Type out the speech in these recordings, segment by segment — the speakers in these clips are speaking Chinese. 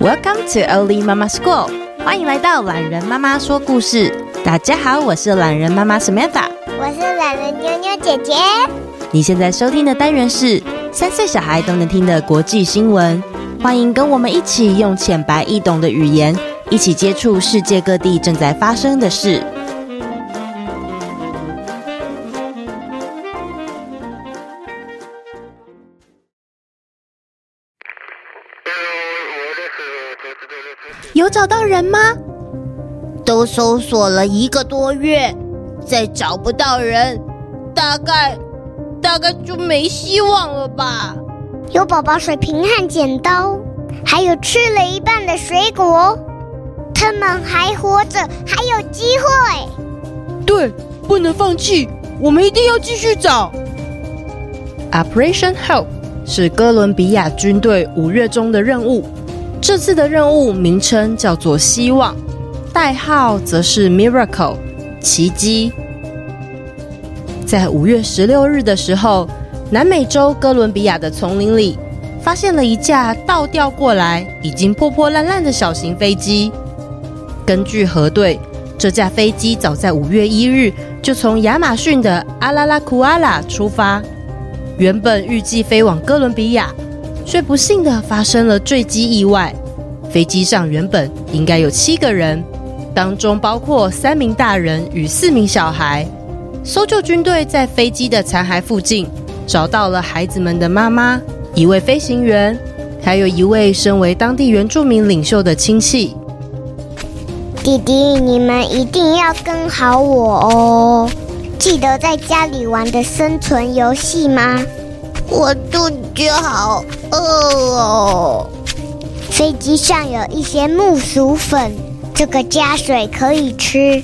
Welcome to Oli Mama School，欢迎来到懒人妈妈说故事。大家好，我是懒人妈妈 Samantha，我是懒人妞妞姐姐。你现在收听的单元是三岁小孩都能听的国际新闻，欢迎跟我们一起用浅白易懂的语言，一起接触世界各地正在发生的事。有找到人吗？都搜索了一个多月，再找不到人，大概大概就没希望了吧。有宝宝水瓶和剪刀，还有吃了一半的水果，他们还活着，还有机会。对，不能放弃，我们一定要继续找。Operation Hope 是哥伦比亚军队五月中的任务。这次的任务名称叫做“希望”，代号则是 “Miracle”，奇迹。在五月十六日的时候，南美洲哥伦比亚的丛林里，发现了一架倒吊过来、已经破破烂烂的小型飞机。根据核对，这架飞机早在五月一日就从亚马逊的阿拉拉库阿拉出发，原本预计飞往哥伦比亚。却不幸的发生了坠机意外。飞机上原本应该有七个人，当中包括三名大人与四名小孩。搜救军队在飞机的残骸附近找到了孩子们的妈妈、一位飞行员，还有一位身为当地原住民领袖的亲戚。弟弟，你们一定要跟好我哦！记得在家里玩的生存游戏吗？我肚子好饿哦！飞机上有一些木薯粉，这个加水可以吃。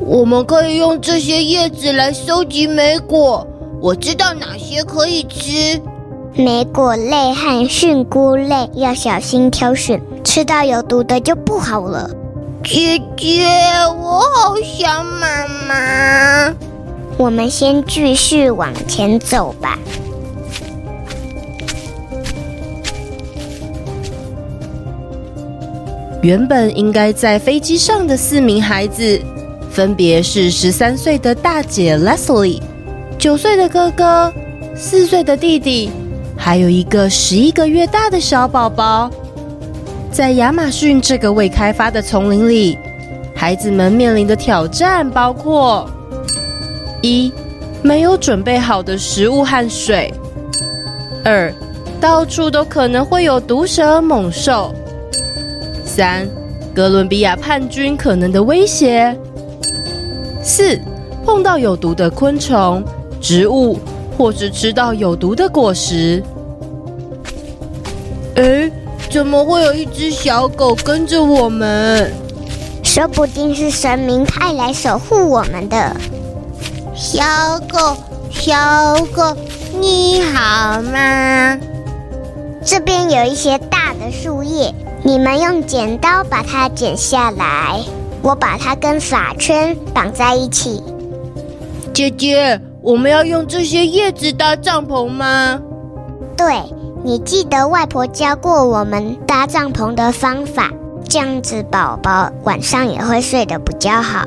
我们可以用这些叶子来收集莓果，我知道哪些可以吃。莓果类和菌菇类要小心挑选，吃到有毒的就不好了。姐姐，我好想妈妈。我们先继续往前走吧。原本应该在飞机上的四名孩子，分别是十三岁的大姐 Leslie、九岁的哥哥、四岁的弟弟，还有一个十一个月大的小宝宝。在亚马逊这个未开发的丛林里，孩子们面临的挑战包括：一、没有准备好的食物和水；二、到处都可能会有毒蛇猛兽。三、哥伦比亚叛军可能的威胁。四、碰到有毒的昆虫、植物，或是吃到有毒的果实。诶，怎么会有一只小狗跟着我们？说不定是神明派来守护我们的。小狗，小狗，你好吗？这边有一些大的树叶。你们用剪刀把它剪下来，我把它跟发圈绑在一起。姐姐，我们要用这些叶子搭帐篷吗？对，你记得外婆教过我们搭帐篷的方法，这样子宝宝晚上也会睡得比较好。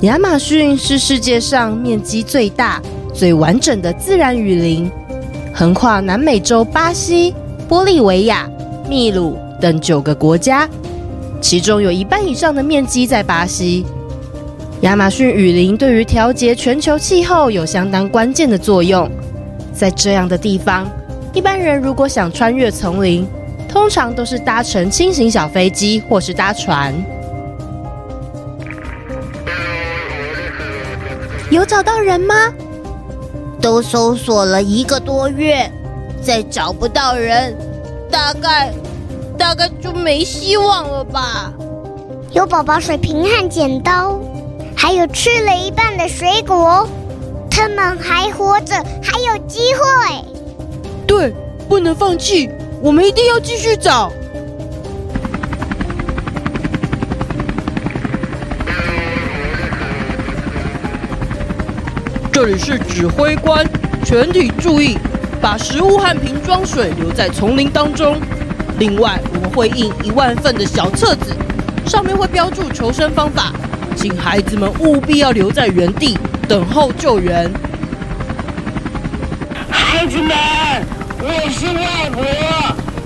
亚马逊是世界上面积最大，最完整的自然雨林，横跨南美洲巴西、玻利维亚、秘鲁等九个国家，其中有一半以上的面积在巴西。亚马逊雨林对于调节全球气候有相当关键的作用。在这样的地方，一般人如果想穿越丛林，通常都是搭乘轻型小飞机或是搭船。有找到人吗？都搜索了一个多月，再找不到人，大概大概就没希望了吧。有宝宝水瓶和剪刀，还有吃了一半的水果，他们还活着，还有机会。对，不能放弃，我们一定要继续找。这里是指挥官，全体注意，把食物和瓶装水留在丛林当中。另外，我们会印一万份的小册子，上面会标注求生方法，请孩子们务必要留在原地等候救援。孩子们，我是外婆，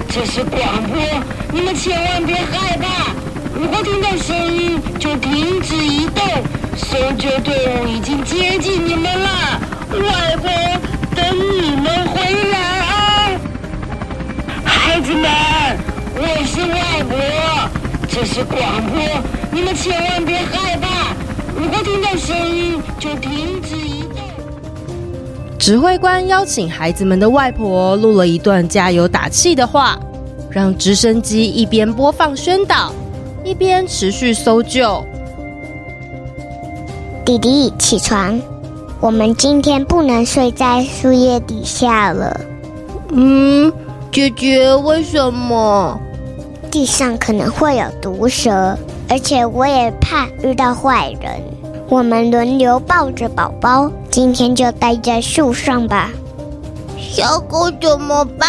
这是广播，你们千万别害怕。如果听到声音，就停止移动。搜救队伍已经接近你们了，外婆等你们回来啊！孩子们，我是外婆，这是广播，你们千万别害怕。如果听到声音，就停止移动。指挥官邀请孩子们的外婆录了一段加油打气的话，让直升机一边播放宣导。一边持续搜救。弟弟，起床！我们今天不能睡在树叶底下了。嗯，姐姐，为什么？地上可能会有毒蛇，而且我也怕遇到坏人。我们轮流抱着宝宝，今天就待在树上吧。小狗怎么办？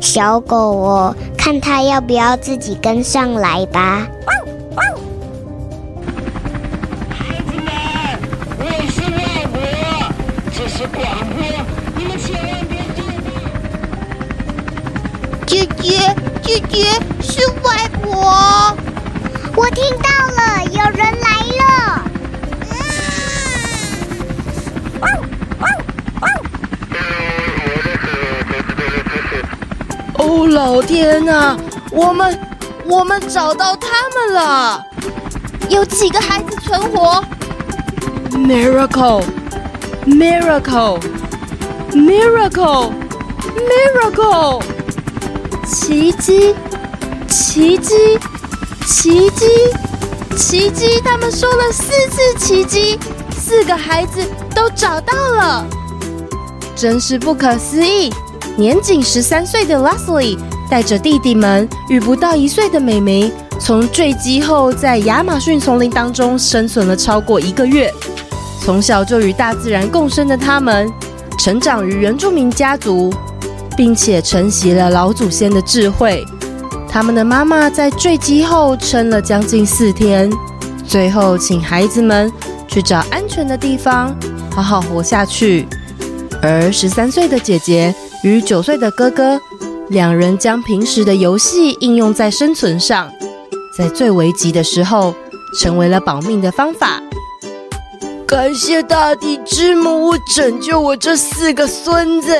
小狗哦。看它要不要自己跟上来吧。孩这是广播，你们千万别害怕。姐姐，姐姐是外婆，我听到了，有人来了。哦，老天呐！我们我们找到他们了，有几个孩子存活？Miracle，Miracle，Miracle，奇迹，奇迹，奇迹，奇迹！他们说了四次奇迹，四个孩子都找到了，真是不可思议。年仅十三岁的 Leslie 带着弟弟们与不到一岁的妹妹，从坠机后在亚马逊丛林当中生存了超过一个月。从小就与大自然共生的他们，成长于原住民家族，并且承袭了老祖先的智慧。他们的妈妈在坠机后撑了将近四天，最后请孩子们去找安全的地方，好好活下去。而十三岁的姐姐，与九岁的哥哥，两人将平时的游戏应用在生存上，在最危急的时候，成为了保命的方法。感谢大地之母拯救我这四个孙子，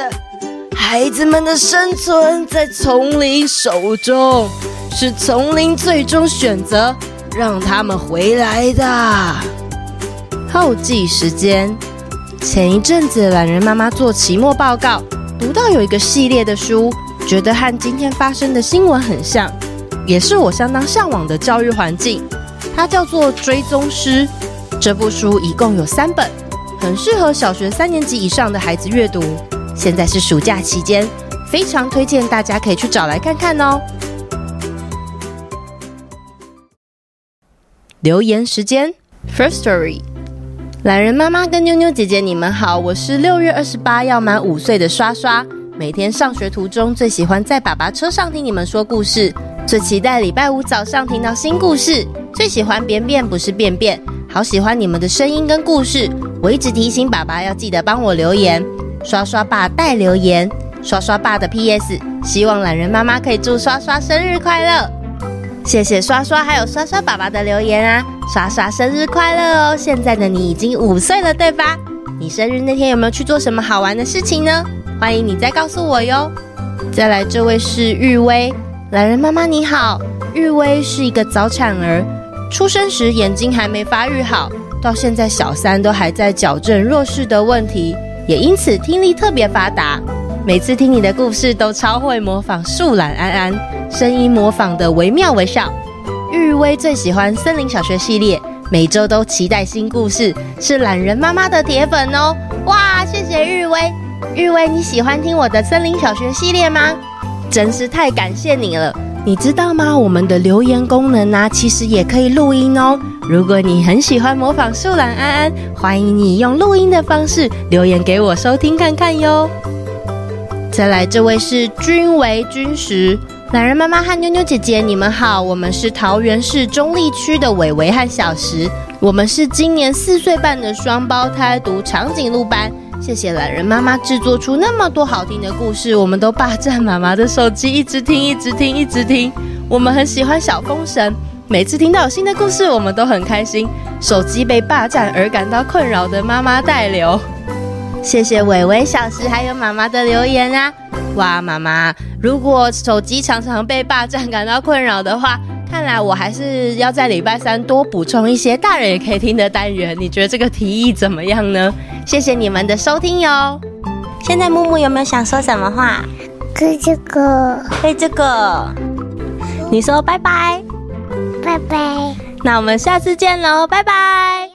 孩子们的生存在丛林手中，是丛林最终选择让他们回来的。后记时间：前一阵子，懒人妈妈做期末报告。读到有一个系列的书，觉得和今天发生的新闻很像，也是我相当向往的教育环境。它叫做《追踪师》。这部书一共有三本，很适合小学三年级以上的孩子阅读。现在是暑假期间，非常推荐大家可以去找来看看哦。留言时间，First Story。懒人妈妈跟妞妞姐姐，你们好，我是六月二十八要满五岁的刷刷。每天上学途中，最喜欢在爸爸车上听你们说故事，最期待礼拜五早上听到新故事，最喜欢便便不是便便，好喜欢你们的声音跟故事。我一直提醒爸爸要记得帮我留言，刷刷爸带留言，刷刷爸的 PS，希望懒人妈妈可以祝刷刷生日快乐。谢谢刷刷还有刷刷爸爸的留言啊！刷刷生日快乐哦！现在的你已经五岁了，对吧？你生日那天有没有去做什么好玩的事情呢？欢迎你再告诉我哟。再来，这位是玉薇，懒人妈妈你好。玉薇是一个早产儿，出生时眼睛还没发育好，到现在小三都还在矫正弱视的问题，也因此听力特别发达。每次听你的故事都超会模仿树懒安安。声音模仿的惟妙惟肖，玉薇最喜欢森林小学系列，每周都期待新故事，是懒人妈妈的铁粉哦！哇，谢谢玉薇，玉薇你喜欢听我的森林小学系列吗？真是太感谢你了！你知道吗？我们的留言功能呢、其实也可以录音哦。如果你很喜欢模仿树懒安安，欢迎你用录音的方式留言给我收听看看哟。再来，这位是君为君实，懒人妈妈和妞妞姐姐，你们好，我们是桃园市中坜区的伟伟和小时，我们是今年四岁半的双胞胎，读长颈鹿班。谢谢懒人妈妈制作出那么多好听的故事，我们都霸占妈妈的手机，一直听，一直听，一直听。我们很喜欢小风神，每次听到新的故事，我们都很开心。手机被霸占而感到困扰的妈妈代留。谢谢伟伟、小时还有妈妈的留言啊！哇，妈妈，如果手机常常被霸占感到困扰的话，看来我还是要在礼拜三多补充一些大人也可以听的单元。你觉得这个提议怎么样呢？谢谢你们的收听哟。现在木木有没有想说什么话？可这个，可这个，你说拜拜，拜拜。那我们下次见喽，拜拜。